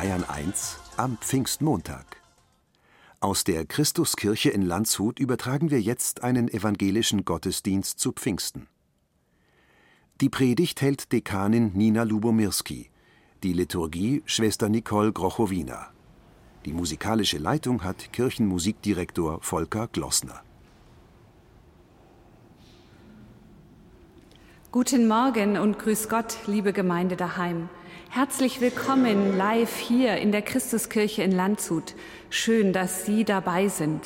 Bayern 1 am Pfingstmontag. Aus der Christuskirche in Landshut übertragen wir jetzt einen evangelischen Gottesdienst zu Pfingsten. Die Predigt hält Dekanin Nina Lubomirski, die Liturgie Schwester Nicole Grochowina. Die musikalische Leitung hat Kirchenmusikdirektor Volker Glossner. Guten Morgen und grüß Gott, liebe Gemeinde daheim. Herzlich willkommen live hier in der Christuskirche in Landshut. Schön, dass Sie dabei sind.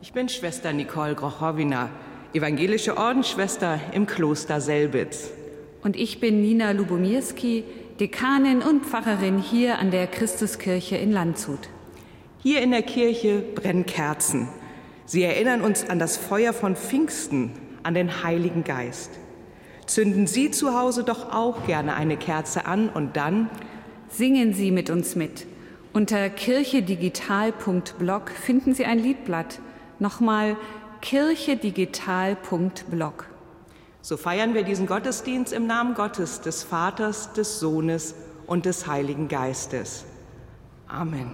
Ich bin Schwester Nicole Grochowina, evangelische Ordensschwester im Kloster Selbitz. Und ich bin Nina Lubomirski, Dekanin und Pfarrerin hier an der Christuskirche in Landshut. Hier in der Kirche brennen Kerzen. Sie erinnern uns an das Feuer von Pfingsten, an den Heiligen Geist. Zünden Sie zu Hause doch auch gerne eine Kerze an und dann singen Sie mit uns mit. Unter kirchedigital.blog finden Sie ein Liedblatt. Nochmal kirchedigital.blog. So feiern wir diesen Gottesdienst im Namen Gottes, des Vaters, des Sohnes und des Heiligen Geistes. Amen.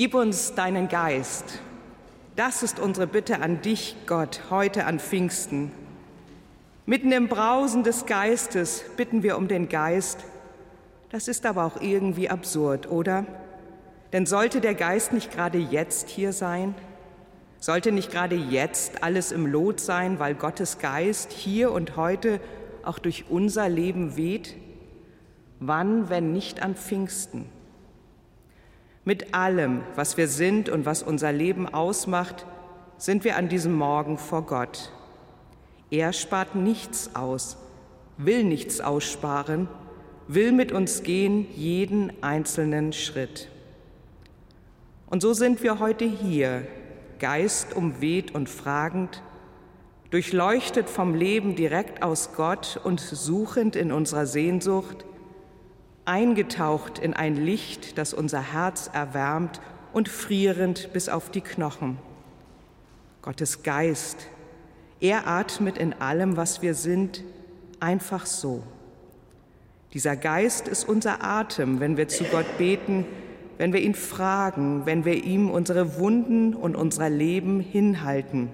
Gib uns deinen Geist. Das ist unsere Bitte an dich, Gott, heute an Pfingsten. Mitten im Brausen des Geistes bitten wir um den Geist. Das ist aber auch irgendwie absurd, oder? Denn sollte der Geist nicht gerade jetzt hier sein? Sollte nicht gerade jetzt alles im Lot sein, weil Gottes Geist hier und heute auch durch unser Leben weht? Wann, wenn nicht an Pfingsten? Mit allem, was wir sind und was unser Leben ausmacht, sind wir an diesem Morgen vor Gott. Er spart nichts aus, will nichts aussparen, will mit uns gehen jeden einzelnen Schritt. Und so sind wir heute hier, Geist umweht und fragend, durchleuchtet vom Leben direkt aus Gott und suchend in unserer Sehnsucht, eingetaucht in ein Licht, das unser Herz erwärmt und frierend bis auf die Knochen. Gottes Geist, er atmet in allem, was wir sind, einfach so. Dieser Geist ist unser Atem, wenn wir zu Gott beten, wenn wir ihn fragen, wenn wir ihm unsere Wunden und unser Leben hinhalten.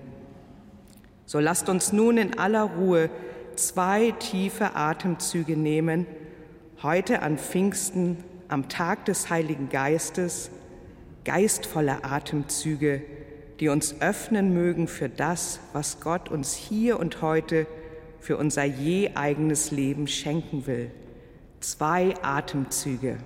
So lasst uns nun in aller Ruhe zwei tiefe Atemzüge nehmen, heute an Pfingsten, am Tag des Heiligen Geistes, geistvolle Atemzüge, die uns öffnen mögen für das, was Gott uns hier und heute für unser je eigenes Leben schenken will. Zwei Atemzüge.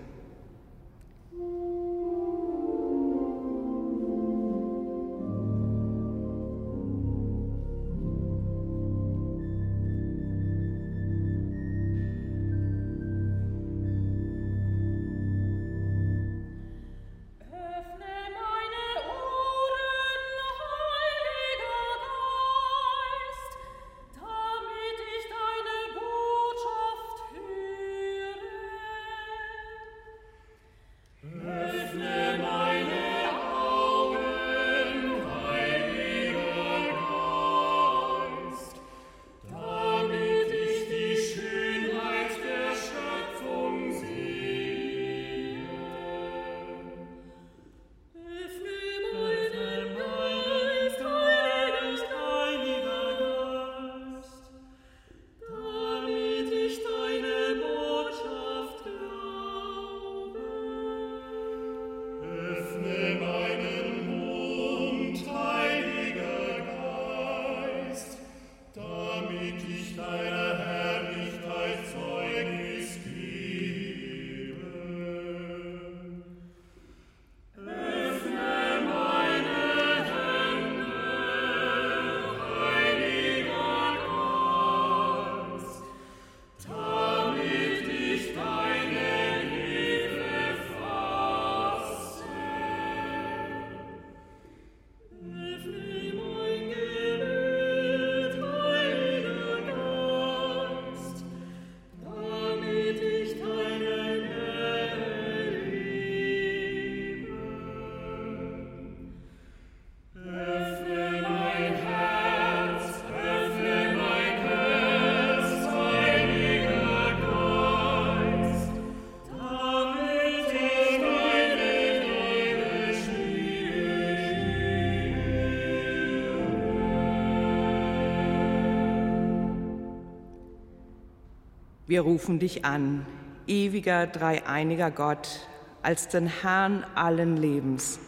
Wir rufen dich an, ewiger dreieiniger Gott, als den Herrn allen Lebens.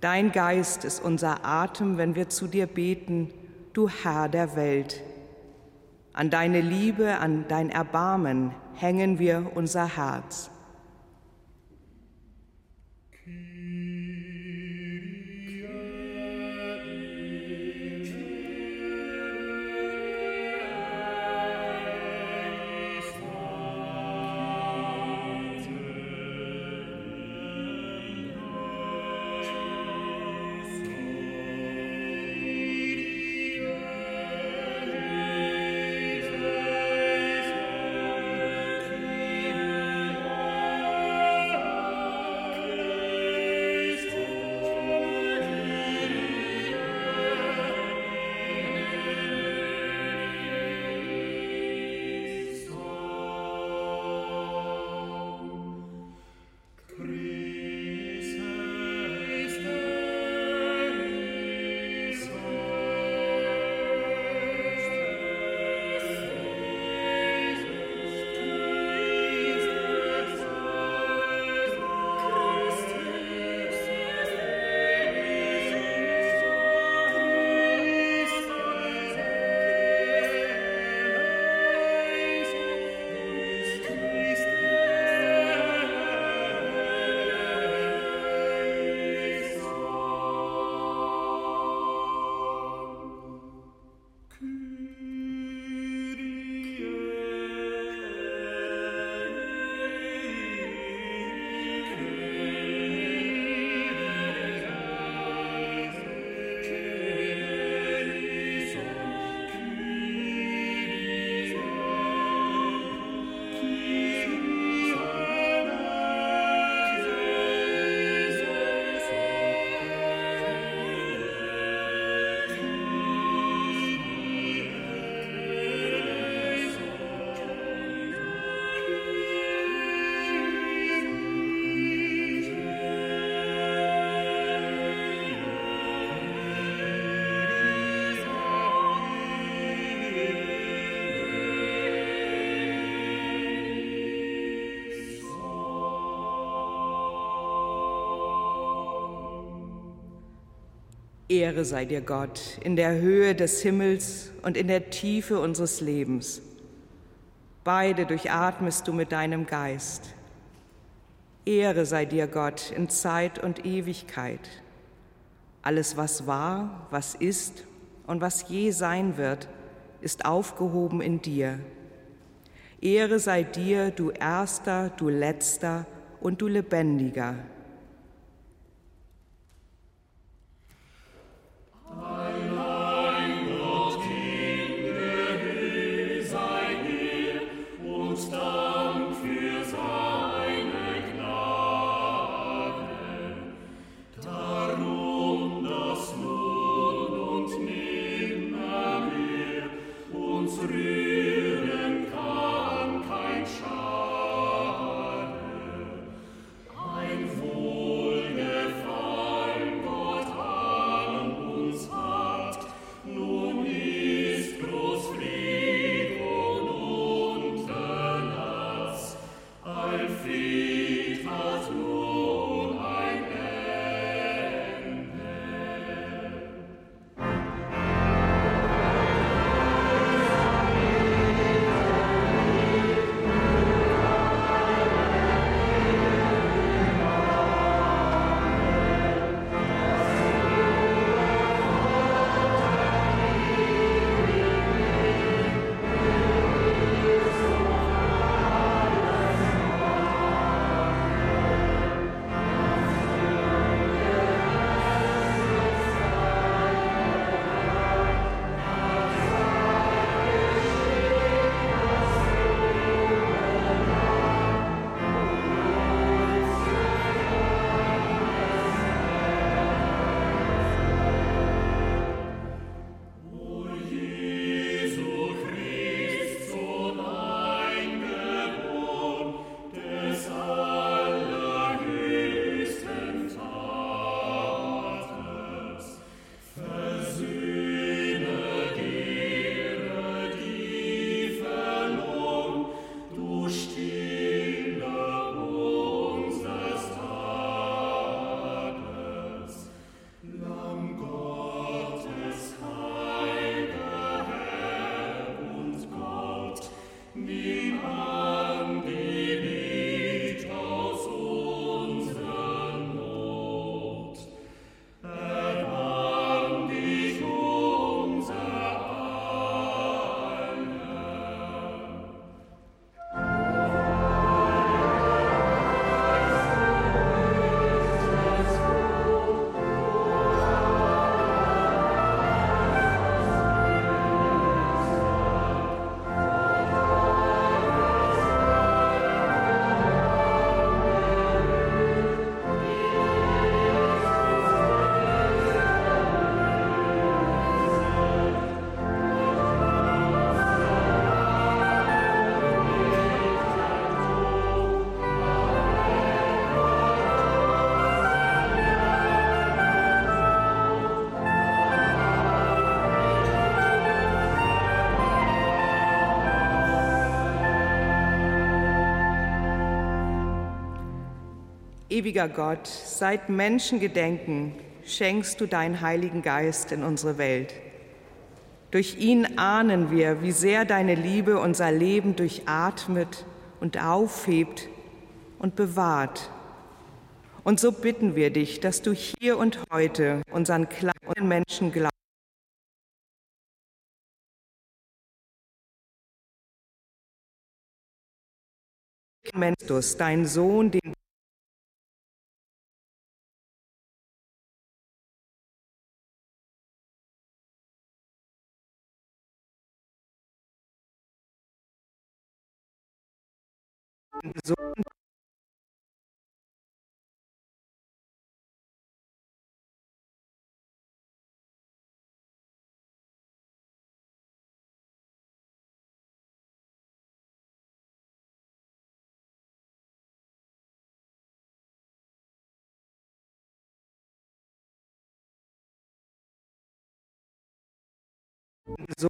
Dein Geist ist unser Atem, wenn wir zu dir beten, du Herr der Welt. An deine Liebe, an dein Erbarmen hängen wir unser Herz. Ehre sei dir Gott in der Höhe des Himmels und in der Tiefe unseres Lebens. Beide durchatmest du mit deinem Geist. Ehre sei dir Gott in Zeit und Ewigkeit. Alles, was war, was ist und was je sein wird, ist aufgehoben in dir. Ehre sei dir, du Erster, du Letzter und du Lebendiger. Ewiger Gott, seit Menschengedenken schenkst du deinen Heiligen Geist in unsere Welt. Durch ihn ahnen wir, wie sehr deine Liebe unser Leben durchatmet und aufhebt und bewahrt. Und so bitten wir dich, dass du hier und heute unseren kleinen Menschen glaubst. Christus, dein Sohn, den Sohn so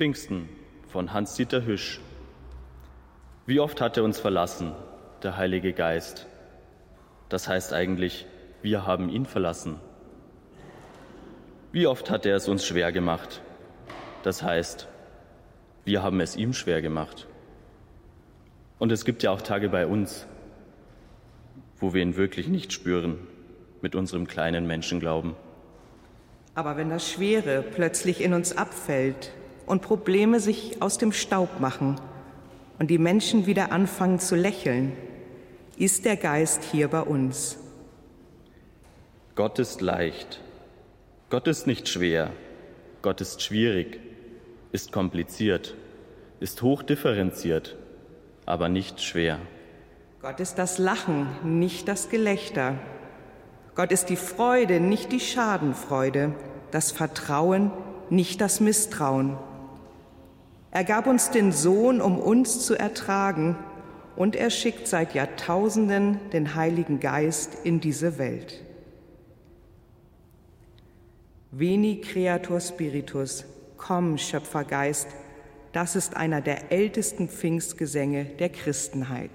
Pfingsten von Hans-Dieter Hüsch. Wie oft hat er uns verlassen, der Heilige Geist? Das heißt eigentlich, wir haben ihn verlassen. Wie oft hat er es uns schwer gemacht? Das heißt, wir haben es ihm schwer gemacht. Und es gibt ja auch Tage bei uns, wo wir ihn wirklich nicht spüren mit unserem kleinen Menschenglauben. Aber wenn das Schwere plötzlich in uns abfällt und Probleme sich aus dem Staub machen und die Menschen wieder anfangen zu lächeln, ist der Geist hier bei uns. Gott ist leicht. Gott ist nicht schwer. Gott ist schwierig, ist kompliziert, ist hochdifferenziert, aber nicht schwer. Gott ist das Lachen, nicht das Gelächter. Gott ist die Freude, nicht die Schadenfreude, das Vertrauen, nicht das Misstrauen. Er gab uns den Sohn, um uns zu ertragen, und er schickt seit Jahrtausenden den Heiligen Geist in diese Welt. Veni Creator Spiritus, komm, Schöpfergeist, das ist einer der ältesten Pfingstgesänge der Christenheit.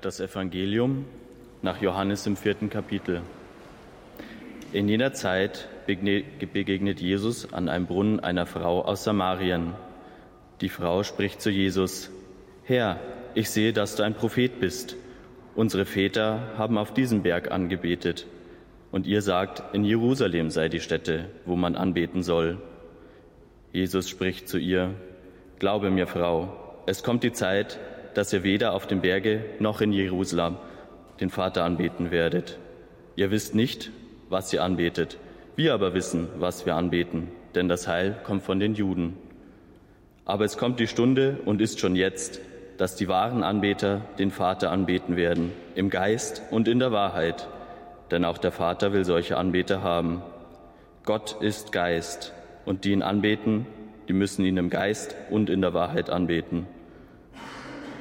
Hört das Evangelium nach Johannes im vierten Kapitel. In jener Zeit begegnet Jesus an einem Brunnen einer Frau aus Samarien. Die Frau spricht zu Jesus, Herr, ich sehe, dass du ein Prophet bist. Unsere Väter haben auf diesem Berg angebetet. Und ihr sagt, in Jerusalem sei die Stätte, wo man anbeten soll. Jesus spricht zu ihr, Glaube mir, Frau, es kommt die Zeit, dass ihr weder auf dem Berge noch in Jerusalem den Vater anbeten werdet. Ihr wisst nicht, was ihr anbetet. Wir aber wissen, was wir anbeten, denn das Heil kommt von den Juden. Aber es kommt die Stunde und ist schon jetzt, dass die wahren Anbeter den Vater anbeten werden, im Geist und in der Wahrheit. Denn auch der Vater will solche Anbeter haben. Gott ist Geist, und die ihn anbeten, die müssen ihn im Geist und in der Wahrheit anbeten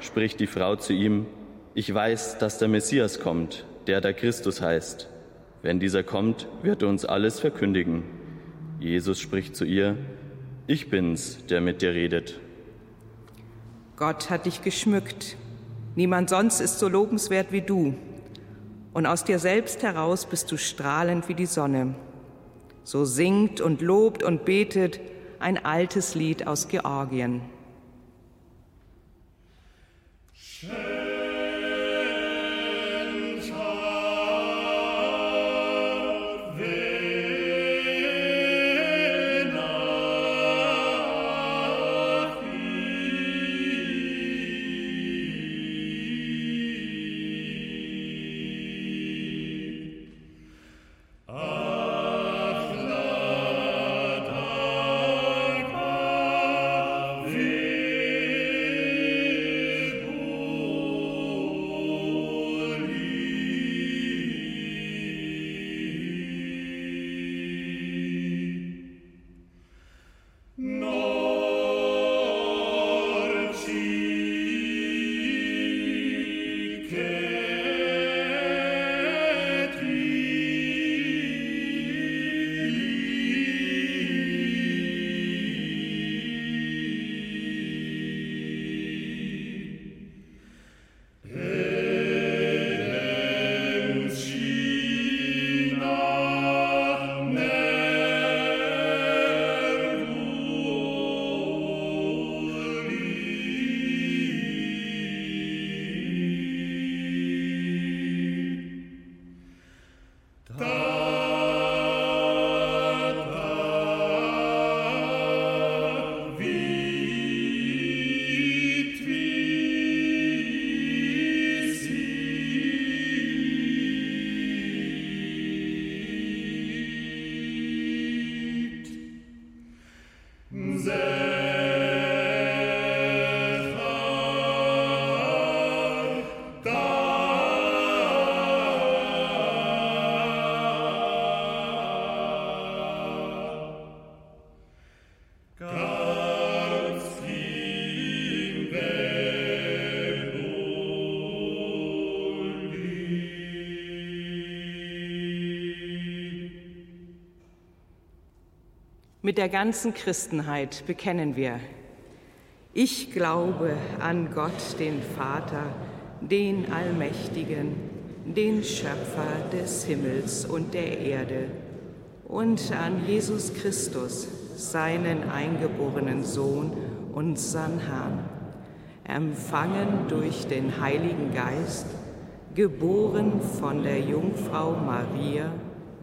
spricht die Frau zu ihm, ich weiß, dass der Messias kommt, der der Christus heißt. Wenn dieser kommt, wird er uns alles verkündigen. Jesus spricht zu ihr, ich bin's, der mit dir redet. Gott hat dich geschmückt. Niemand sonst ist so lobenswert wie du. Und aus dir selbst heraus bist du strahlend wie die Sonne. So singt und lobt und betet ein altes Lied aus Georgien. Sure. Mit der ganzen Christenheit bekennen wir, ich glaube an Gott, den Vater, den Allmächtigen, den Schöpfer des Himmels und der Erde und an Jesus Christus, seinen eingeborenen Sohn, unseren Herrn, empfangen durch den Heiligen Geist, geboren von der Jungfrau Maria,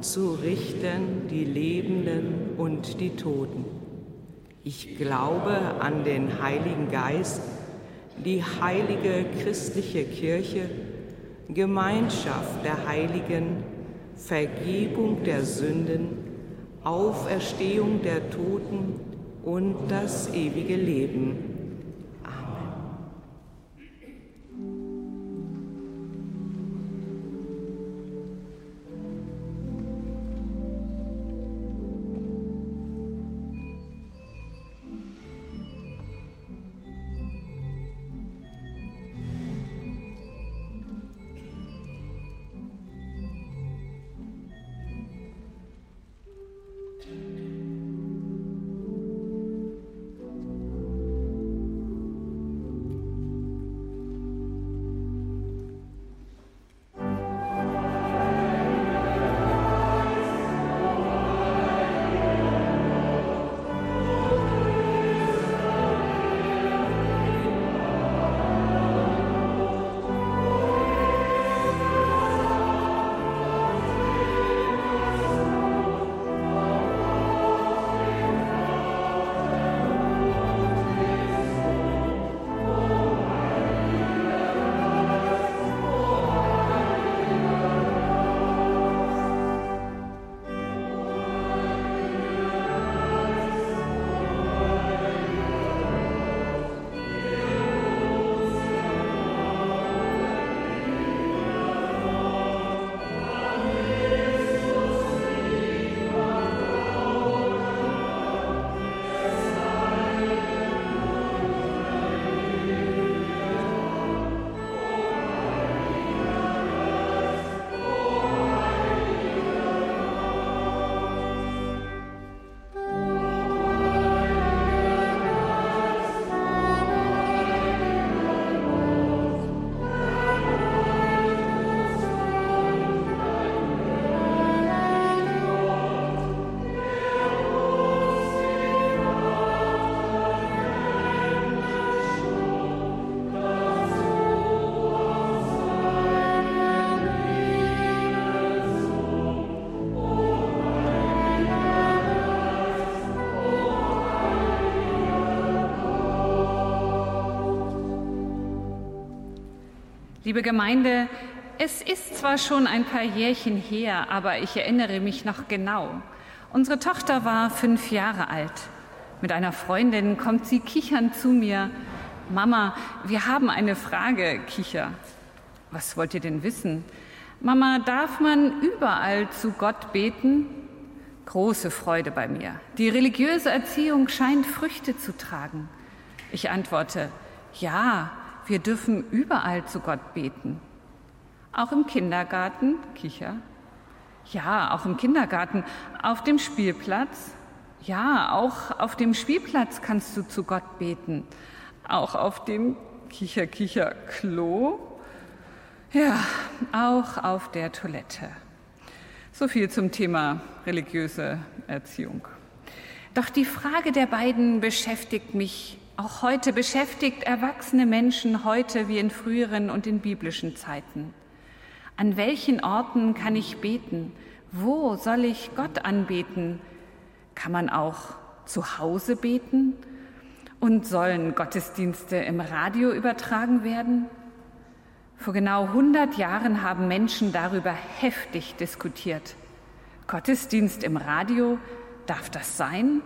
zu richten die Lebenden und die Toten. Ich glaube an den Heiligen Geist, die heilige christliche Kirche, Gemeinschaft der Heiligen, Vergebung der Sünden, Auferstehung der Toten und das ewige Leben. Liebe Gemeinde, es ist zwar schon ein paar Jährchen her, aber ich erinnere mich noch genau. Unsere Tochter war fünf Jahre alt. Mit einer Freundin kommt sie kichernd zu mir. Mama, wir haben eine Frage, Kicher. Was wollt ihr denn wissen? Mama, darf man überall zu Gott beten? Große Freude bei mir. Die religiöse Erziehung scheint Früchte zu tragen. Ich antworte, ja, wir dürfen überall zu Gott beten. Auch im Kindergarten, Kicher. Ja, auch im Kindergarten. Auf dem Spielplatz. Ja, auch auf dem Spielplatz kannst du zu Gott beten. Auch auf dem Kicher, Kicher, Klo. Ja, auch auf der Toilette. So viel zum Thema religiöse Erziehung. Doch die Frage der beiden beschäftigt mich auch heute beschäftigt erwachsene Menschen heute wie in früheren und in biblischen Zeiten. An welchen Orten kann ich beten? Wo soll ich Gott anbeten? Kann man auch zu Hause beten? Und sollen Gottesdienste im Radio übertragen werden? Vor genau 100 Jahren haben Menschen darüber heftig diskutiert. Gottesdienst im Radio, darf das sein?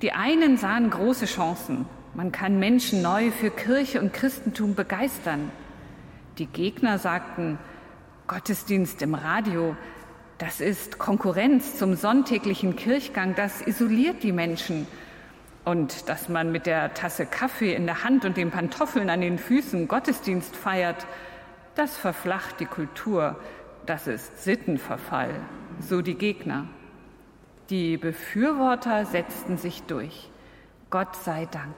Die einen sahen große Chancen. Man kann Menschen neu für Kirche und Christentum begeistern. Die Gegner sagten, Gottesdienst im Radio, das ist Konkurrenz zum sonntäglichen Kirchgang, das isoliert die Menschen. Und dass man mit der Tasse Kaffee in der Hand und den Pantoffeln an den Füßen Gottesdienst feiert, das verflacht die Kultur, das ist Sittenverfall, so die Gegner. Die Befürworter setzten sich durch. Gott sei Dank.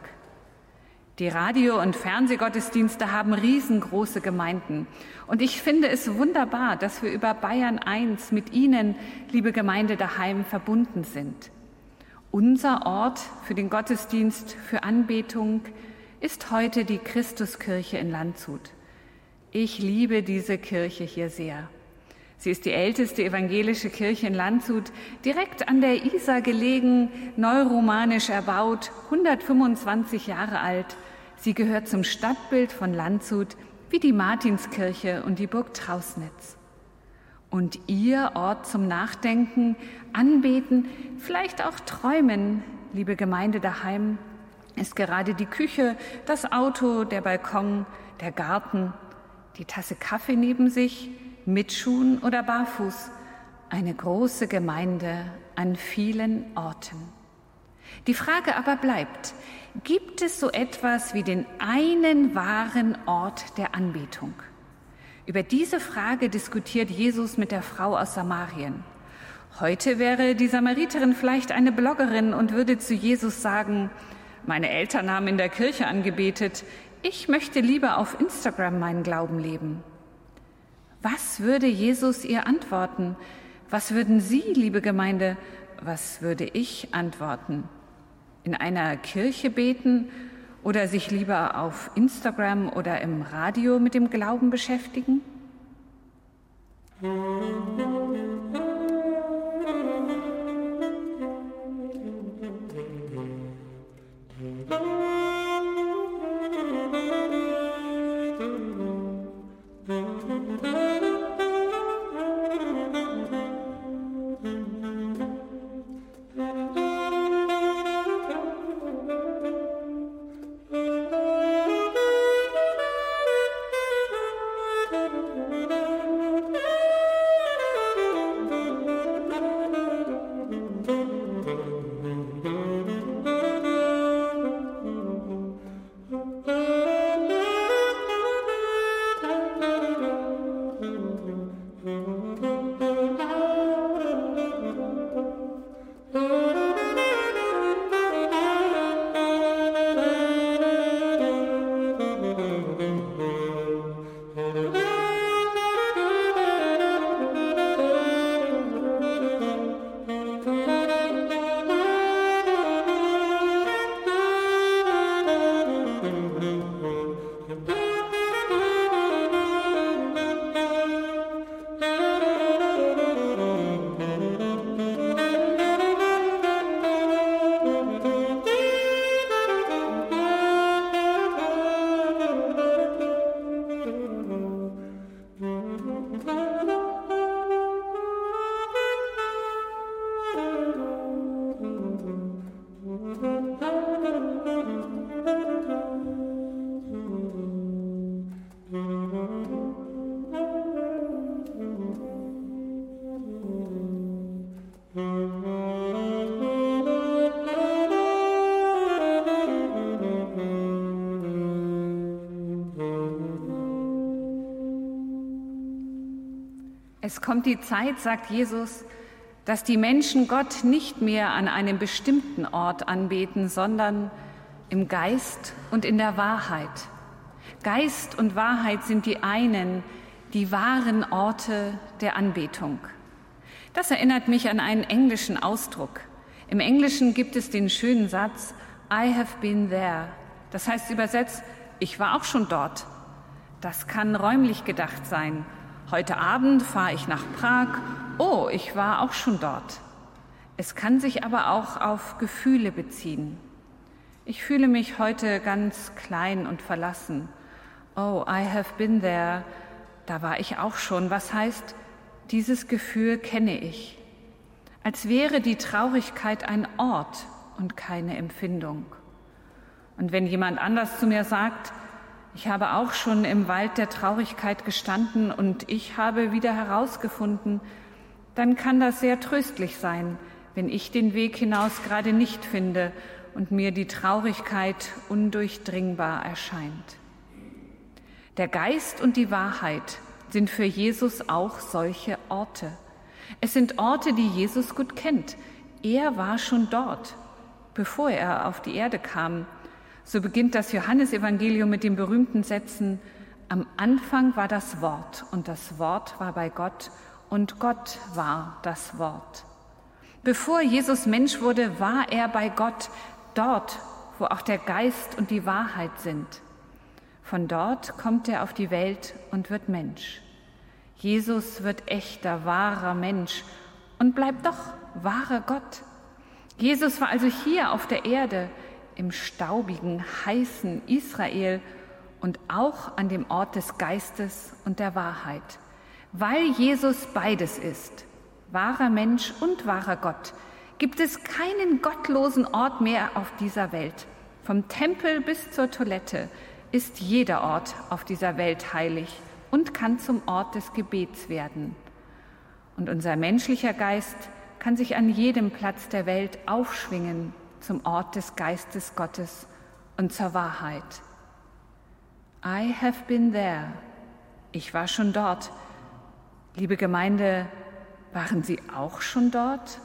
Die Radio- und Fernsehgottesdienste haben riesengroße Gemeinden. Und ich finde es wunderbar, dass wir über Bayern 1 mit Ihnen, liebe Gemeinde daheim, verbunden sind. Unser Ort für den Gottesdienst, für Anbetung ist heute die Christuskirche in Landshut. Ich liebe diese Kirche hier sehr. Sie ist die älteste evangelische Kirche in Landshut, direkt an der Isar gelegen, neuromanisch erbaut, 125 Jahre alt Sie gehört zum Stadtbild von Landshut wie die Martinskirche und die Burg Trausnitz. Und Ihr Ort zum Nachdenken, Anbeten, vielleicht auch Träumen, liebe Gemeinde daheim, ist gerade die Küche, das Auto, der Balkon, der Garten, die Tasse Kaffee neben sich, mit Schuhen oder barfuß, eine große Gemeinde an vielen Orten. Die Frage aber bleibt, gibt es so etwas wie den einen wahren Ort der Anbetung? Über diese Frage diskutiert Jesus mit der Frau aus Samarien. Heute wäre die Samariterin vielleicht eine Bloggerin und würde zu Jesus sagen, meine Eltern haben in der Kirche angebetet, ich möchte lieber auf Instagram meinen Glauben leben. Was würde Jesus ihr antworten? Was würden Sie, liebe Gemeinde, was würde ich antworten? In einer Kirche beten oder sich lieber auf Instagram oder im Radio mit dem Glauben beschäftigen? Es kommt die Zeit, sagt Jesus, dass die Menschen Gott nicht mehr an einem bestimmten Ort anbeten, sondern im Geist und in der Wahrheit. Geist und Wahrheit sind die einen, die wahren Orte der Anbetung. Das erinnert mich an einen englischen Ausdruck. Im Englischen gibt es den schönen Satz, I have been there. Das heißt übersetzt, ich war auch schon dort. Das kann räumlich gedacht sein. Heute Abend fahre ich nach Prag. Oh, ich war auch schon dort. Es kann sich aber auch auf Gefühle beziehen. Ich fühle mich heute ganz klein und verlassen. Oh, I have been there. Da war ich auch schon. Was heißt, dieses Gefühl kenne ich. Als wäre die Traurigkeit ein Ort und keine Empfindung. Und wenn jemand anders zu mir sagt, ich habe auch schon im Wald der Traurigkeit gestanden und ich habe wieder herausgefunden, dann kann das sehr tröstlich sein, wenn ich den Weg hinaus gerade nicht finde und mir die Traurigkeit undurchdringbar erscheint. Der Geist und die Wahrheit sind für Jesus auch solche Orte. Es sind Orte, die Jesus gut kennt. Er war schon dort, bevor er auf die Erde kam. So beginnt das Johannesevangelium mit den berühmten Sätzen, am Anfang war das Wort und das Wort war bei Gott und Gott war das Wort. Bevor Jesus Mensch wurde, war er bei Gott, dort, wo auch der Geist und die Wahrheit sind. Von dort kommt er auf die Welt und wird Mensch. Jesus wird echter, wahrer Mensch und bleibt doch wahrer Gott. Jesus war also hier auf der Erde, im staubigen, heißen Israel und auch an dem Ort des Geistes und der Wahrheit. Weil Jesus beides ist, wahrer Mensch und wahrer Gott, gibt es keinen gottlosen Ort mehr auf dieser Welt. Vom Tempel bis zur Toilette ist jeder Ort auf dieser Welt heilig und kann zum Ort des Gebets werden. Und unser menschlicher Geist kann sich an jedem Platz der Welt aufschwingen zum Ort des Geistes Gottes und zur Wahrheit. I have been there. Ich war schon dort. Liebe Gemeinde, waren Sie auch schon dort?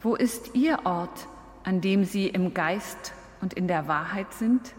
Wo ist Ihr Ort, an dem Sie im Geist und in der Wahrheit sind?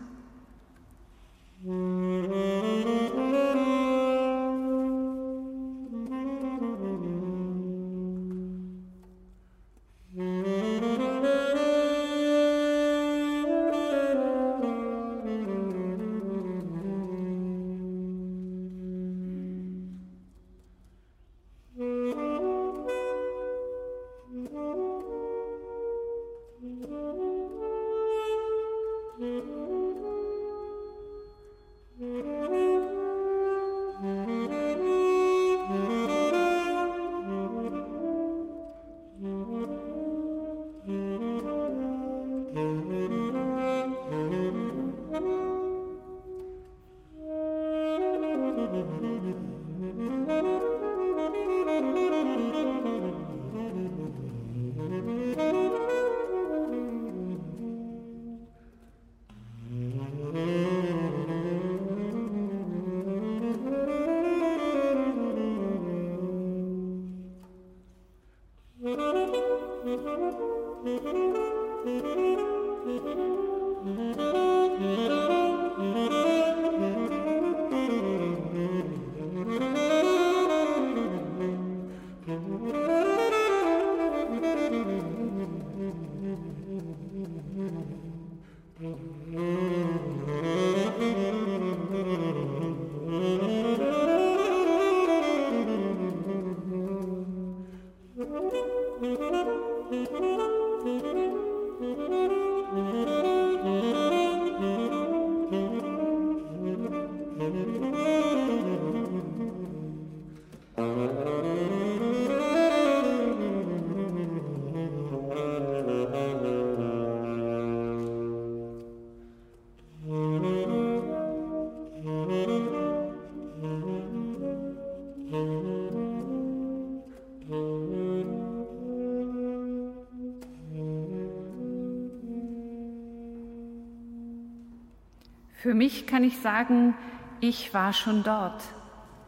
Für mich kann ich sagen, ich war schon dort,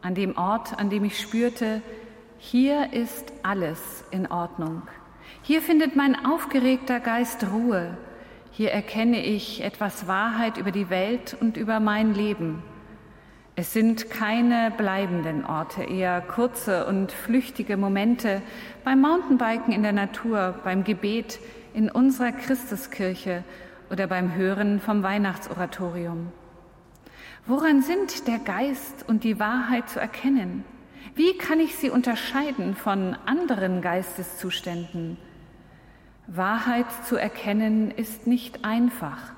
an dem Ort, an dem ich spürte, hier ist alles in Ordnung. Hier findet mein aufgeregter Geist Ruhe. Hier erkenne ich etwas Wahrheit über die Welt und über mein Leben. Es sind keine bleibenden Orte, eher kurze und flüchtige Momente beim Mountainbiken in der Natur, beim Gebet in unserer Christuskirche oder beim Hören vom Weihnachtsoratorium. Woran sind der Geist und die Wahrheit zu erkennen? Wie kann ich sie unterscheiden von anderen Geisteszuständen? Wahrheit zu erkennen ist nicht einfach.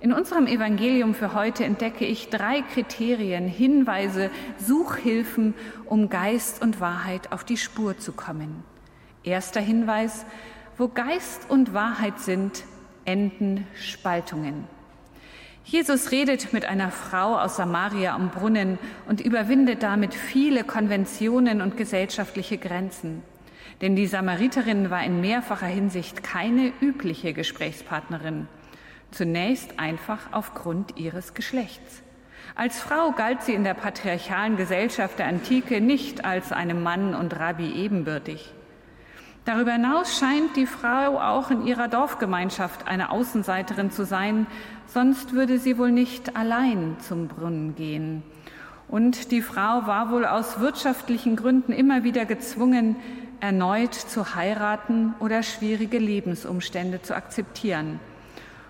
In unserem Evangelium für heute entdecke ich drei Kriterien, Hinweise, Suchhilfen, um Geist und Wahrheit auf die Spur zu kommen. Erster Hinweis, wo Geist und Wahrheit sind, enden Spaltungen. Jesus redet mit einer Frau aus Samaria am Brunnen und überwindet damit viele Konventionen und gesellschaftliche Grenzen. Denn die Samariterin war in mehrfacher Hinsicht keine übliche Gesprächspartnerin. Zunächst einfach aufgrund ihres Geschlechts. Als Frau galt sie in der patriarchalen Gesellschaft der Antike nicht als einem Mann und Rabbi ebenbürtig. Darüber hinaus scheint die Frau auch in ihrer Dorfgemeinschaft eine Außenseiterin zu sein, sonst würde sie wohl nicht allein zum Brunnen gehen. Und die Frau war wohl aus wirtschaftlichen Gründen immer wieder gezwungen, erneut zu heiraten oder schwierige Lebensumstände zu akzeptieren.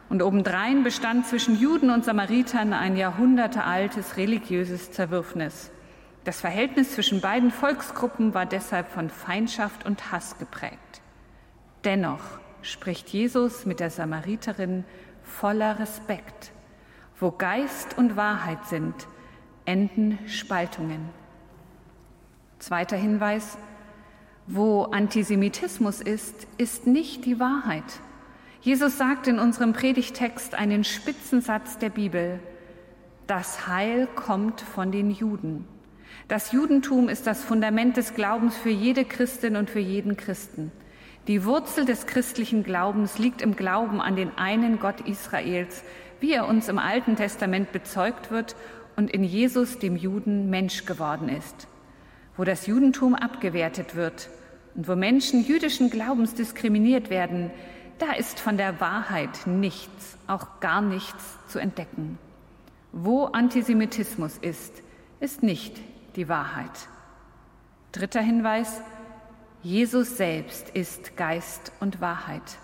Und obendrein bestand zwischen Juden und Samaritern ein jahrhundertealtes religiöses Zerwürfnis. Das Verhältnis zwischen beiden Volksgruppen war deshalb von Feindschaft und Hass geprägt. Dennoch spricht Jesus mit der Samariterin voller Respekt. Wo Geist und Wahrheit sind, enden Spaltungen. Zweiter Hinweis, wo Antisemitismus ist, ist nicht die Wahrheit. Jesus sagt in unserem Predigtext einen Spitzensatz der Bibel, das Heil kommt von den Juden. Das Judentum ist das Fundament des Glaubens für jede Christin und für jeden Christen. Die Wurzel des christlichen Glaubens liegt im Glauben an den einen Gott Israels, wie er uns im Alten Testament bezeugt wird und in Jesus, dem Juden, Mensch geworden ist. Wo das Judentum abgewertet wird und wo Menschen jüdischen Glaubens diskriminiert werden, da ist von der Wahrheit nichts, auch gar nichts zu entdecken. Wo Antisemitismus ist, ist nicht die Wahrheit. Dritter Hinweis, Jesus selbst ist Geist und Wahrheit.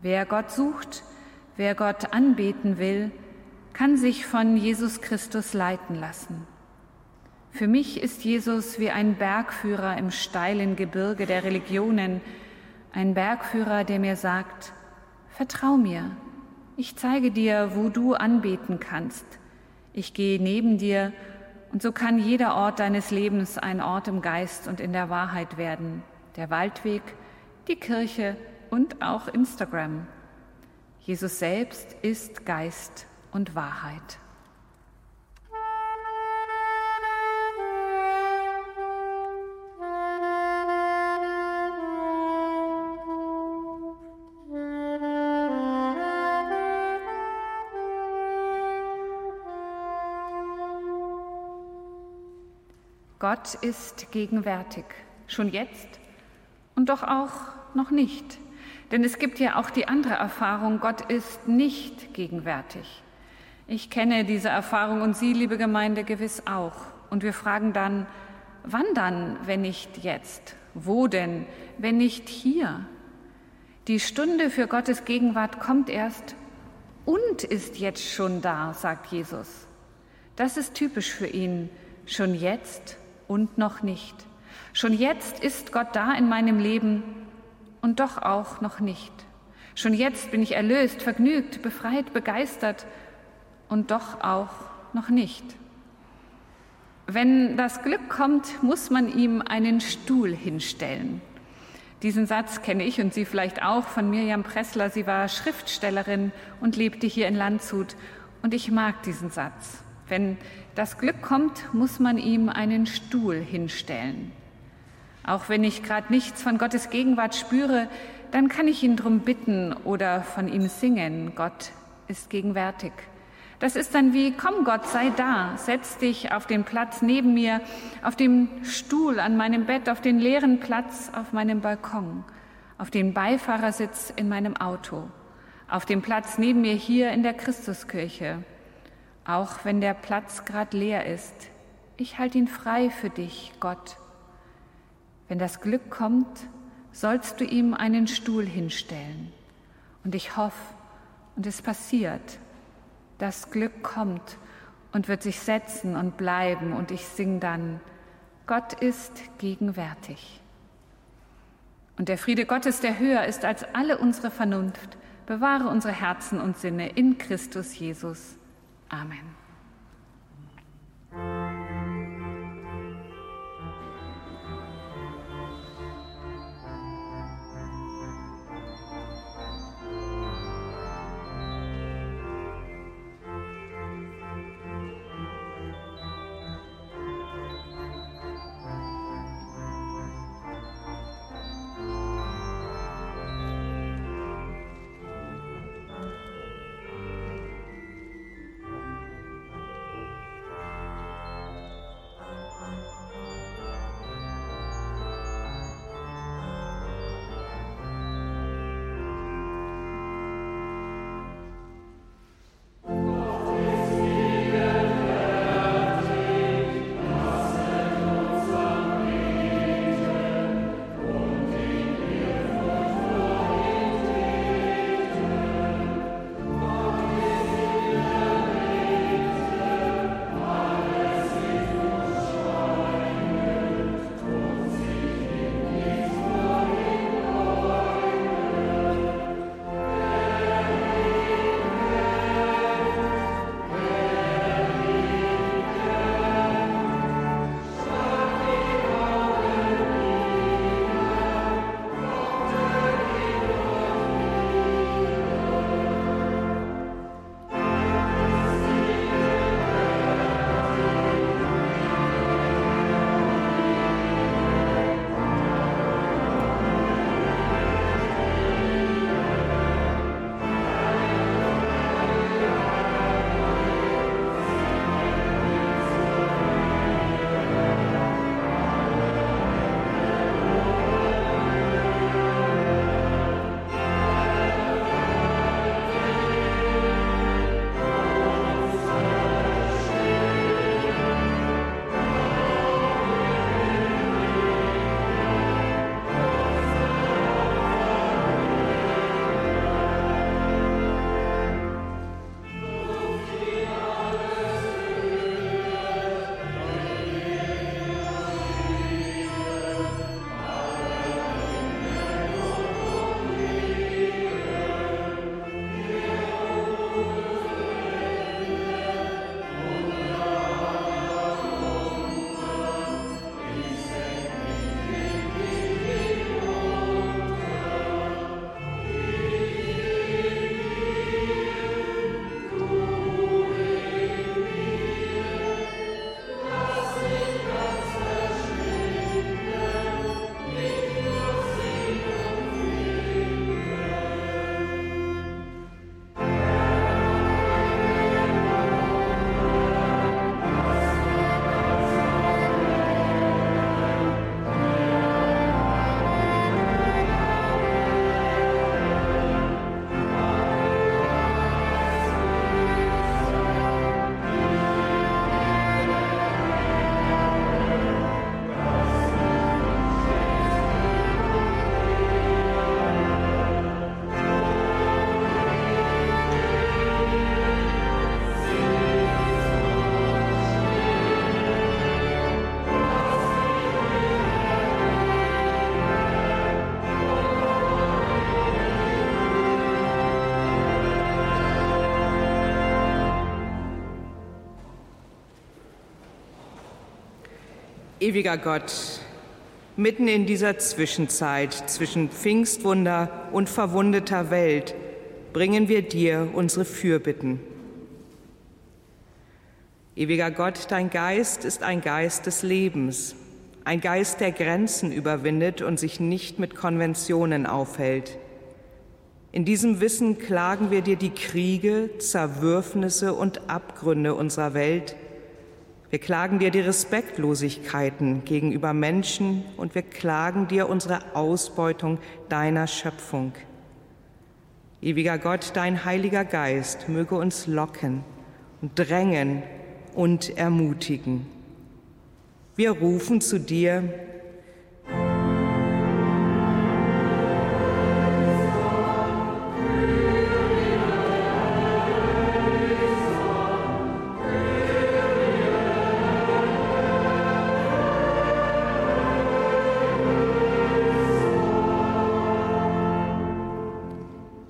Wer Gott sucht, wer Gott anbeten will, kann sich von Jesus Christus leiten lassen. Für mich ist Jesus wie ein Bergführer im steilen Gebirge der Religionen, ein Bergführer, der mir sagt, vertrau mir, ich zeige dir, wo du anbeten kannst. Ich gehe neben dir und so kann jeder Ort deines Lebens ein Ort im Geist und in der Wahrheit werden. Der Waldweg, die Kirche und auch Instagram. Jesus selbst ist Geist und Wahrheit. Gott ist gegenwärtig, schon jetzt und doch auch noch nicht. Denn es gibt ja auch die andere Erfahrung, Gott ist nicht gegenwärtig. Ich kenne diese Erfahrung und Sie, liebe Gemeinde, gewiss auch. Und wir fragen dann, wann dann, wenn nicht jetzt? Wo denn, wenn nicht hier? Die Stunde für Gottes Gegenwart kommt erst und ist jetzt schon da, sagt Jesus. Das ist typisch für ihn, schon jetzt und noch nicht. Schon jetzt ist Gott da in meinem Leben und doch auch noch nicht. Schon jetzt bin ich erlöst, vergnügt, befreit, begeistert und doch auch noch nicht. Wenn das Glück kommt, muss man ihm einen Stuhl hinstellen. Diesen Satz kenne ich und Sie vielleicht auch von Mirjam Pressler. Sie war Schriftstellerin und lebte hier in Landshut. Und ich mag diesen Satz. Wenn das Glück kommt, muss man ihm einen Stuhl hinstellen. Auch wenn ich gerade nichts von Gottes Gegenwart spüre, dann kann ich ihn drum bitten oder von ihm singen. Gott ist gegenwärtig. Das ist dann wie, komm Gott, sei da, setz dich auf den Platz neben mir, auf dem Stuhl an meinem Bett, auf den leeren Platz auf meinem Balkon, auf den Beifahrersitz in meinem Auto, auf dem Platz neben mir hier in der Christuskirche, auch wenn der Platz gerade leer ist. Ich halte ihn frei für dich, Gott. Wenn das Glück kommt, sollst du ihm einen Stuhl hinstellen. Und ich hoffe Und es passiert. Das Glück kommt und wird sich setzen und bleiben und ich sing dann, Gott ist gegenwärtig. Und der Friede Gottes, der höher ist als alle unsere Vernunft, bewahre unsere Herzen und Sinne in Christus Jesus. Amen. Ewiger Gott, mitten in dieser Zwischenzeit zwischen Pfingstwunder und verwundeter Welt bringen wir dir unsere Fürbitten. Ewiger Gott, dein Geist ist ein Geist des Lebens, ein Geist, der Grenzen überwindet und sich nicht mit Konventionen aufhält. In diesem Wissen klagen wir dir die Kriege, Zerwürfnisse und Abgründe unserer Welt – wir klagen dir die Respektlosigkeiten gegenüber Menschen und wir klagen dir unsere Ausbeutung deiner Schöpfung. Ewiger Gott, dein Heiliger Geist möge uns locken und drängen und ermutigen. Wir rufen zu dir,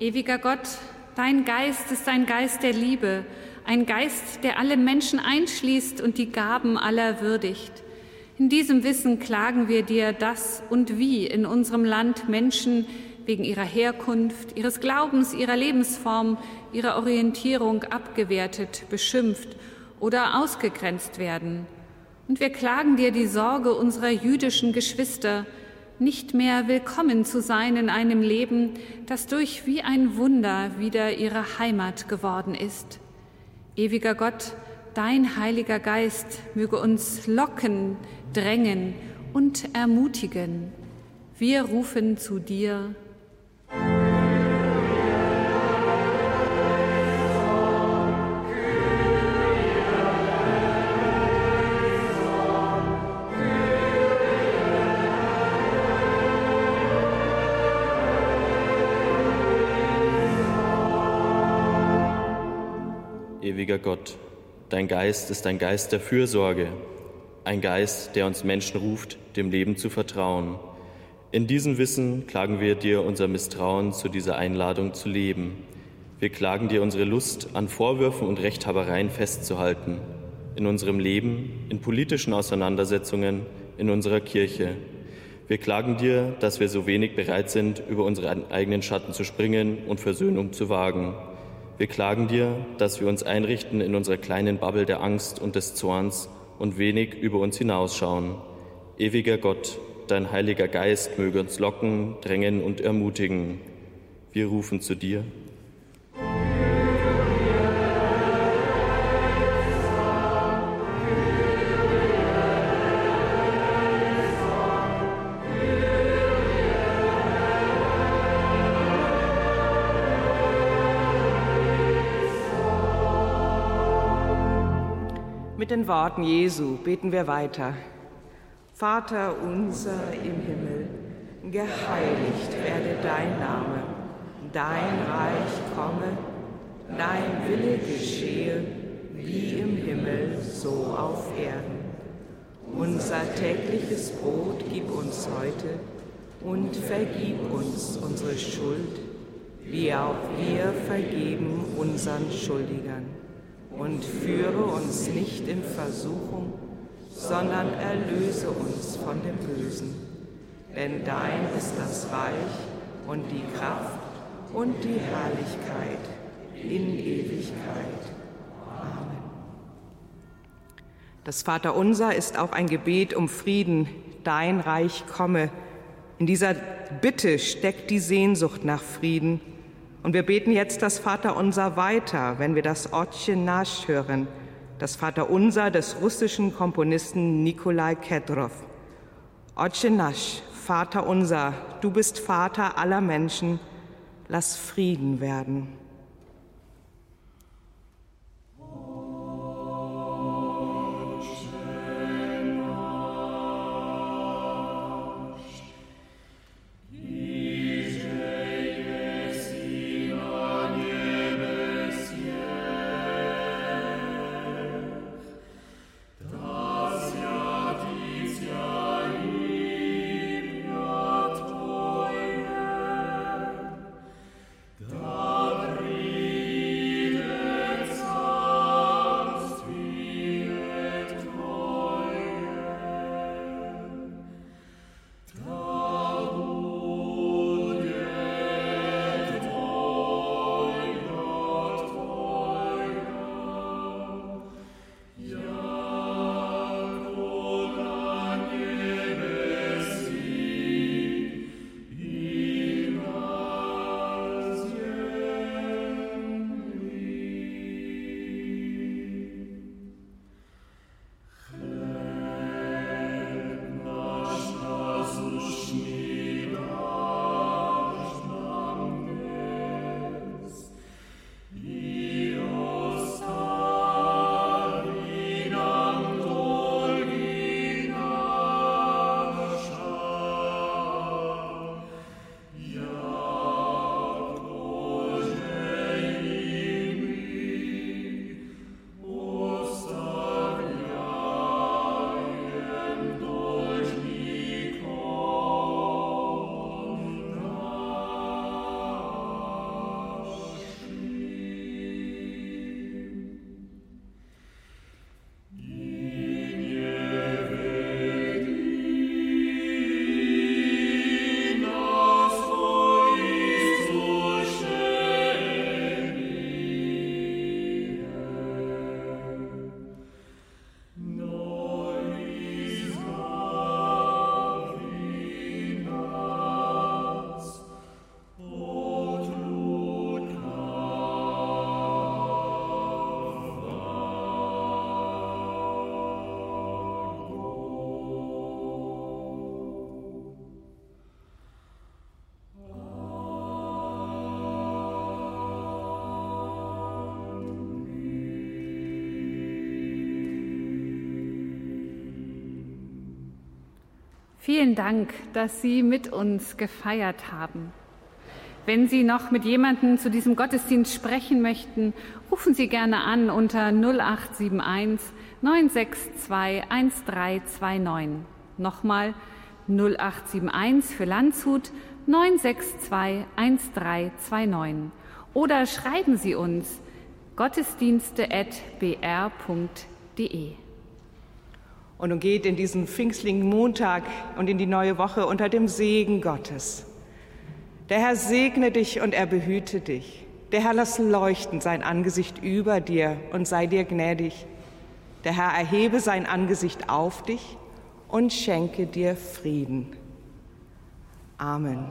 Ewiger Gott, dein Geist ist ein Geist der Liebe, ein Geist, der alle Menschen einschließt und die Gaben aller würdigt. In diesem Wissen klagen wir dir, dass und wie in unserem Land Menschen wegen ihrer Herkunft, ihres Glaubens, ihrer Lebensform, ihrer Orientierung abgewertet, beschimpft oder ausgegrenzt werden. Und wir klagen dir die Sorge unserer jüdischen Geschwister, nicht mehr willkommen zu sein in einem Leben, das durch wie ein Wunder wieder ihre Heimat geworden ist. Ewiger Gott, dein Heiliger Geist möge uns locken, drängen und ermutigen. Wir rufen zu dir. Ewiger Gott, dein Geist ist ein Geist der Fürsorge, ein Geist, der uns Menschen ruft, dem Leben zu vertrauen. In diesem Wissen klagen wir dir unser Misstrauen zu dieser Einladung zu leben. Wir klagen dir unsere Lust, an Vorwürfen und Rechthabereien festzuhalten, in unserem Leben, in politischen Auseinandersetzungen, in unserer Kirche. Wir klagen dir, dass wir so wenig bereit sind, über unsere eigenen Schatten zu springen und Versöhnung zu wagen. Wir klagen dir, dass wir uns einrichten in unserer kleinen Bubble der Angst und des Zorns und wenig über uns hinausschauen. Ewiger Gott, dein Heiliger Geist möge uns locken, drängen und ermutigen. Wir rufen zu dir. Mit den Worten Jesu beten wir weiter. Vater unser im Himmel, geheiligt werde dein Name, dein Reich komme, dein Wille geschehe, wie im Himmel, so auf Erden. Unser tägliches Brot gib uns heute und vergib uns unsere Schuld, wie auch wir vergeben unseren Schuldigern und führe uns nicht in Versuchung, sondern erlöse uns von dem Bösen. Denn dein ist das Reich und die Kraft und die Herrlichkeit in Ewigkeit. Amen. Das Vaterunser ist auch ein Gebet um Frieden. Dein Reich komme. In dieser Bitte steckt die Sehnsucht nach Frieden und wir beten jetzt das Vaterunser weiter, wenn wir das Otche Nasch hören, das Vaterunser des russischen Komponisten Nikolai Kedrov. Otche Nasch, Vaterunser, du bist Vater aller Menschen, lass Frieden werden. Vielen Dank, dass Sie mit uns gefeiert haben. Wenn Sie noch mit jemandem zu diesem Gottesdienst sprechen möchten, rufen Sie gerne an unter 0871 962 1329. Nochmal 0871 für Landshut 962 1329. Oder schreiben Sie uns gottesdienste.br.de. Und nun geht in diesen pfingstlichen Montag und in die neue Woche unter dem Segen Gottes. Der Herr segne dich und er behüte dich. Der Herr lass leuchten sein Angesicht über dir und sei dir gnädig. Der Herr erhebe sein Angesicht auf dich und schenke dir Frieden. Amen.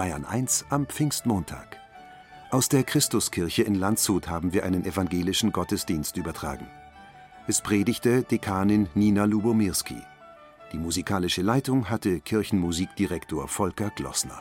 Bayern 1 am Pfingstmontag. Aus der Christuskirche in Landshut haben wir einen evangelischen Gottesdienst übertragen. Es predigte Dekanin Nina Lubomirski. Die musikalische Leitung hatte Kirchenmusikdirektor Volker Glossner.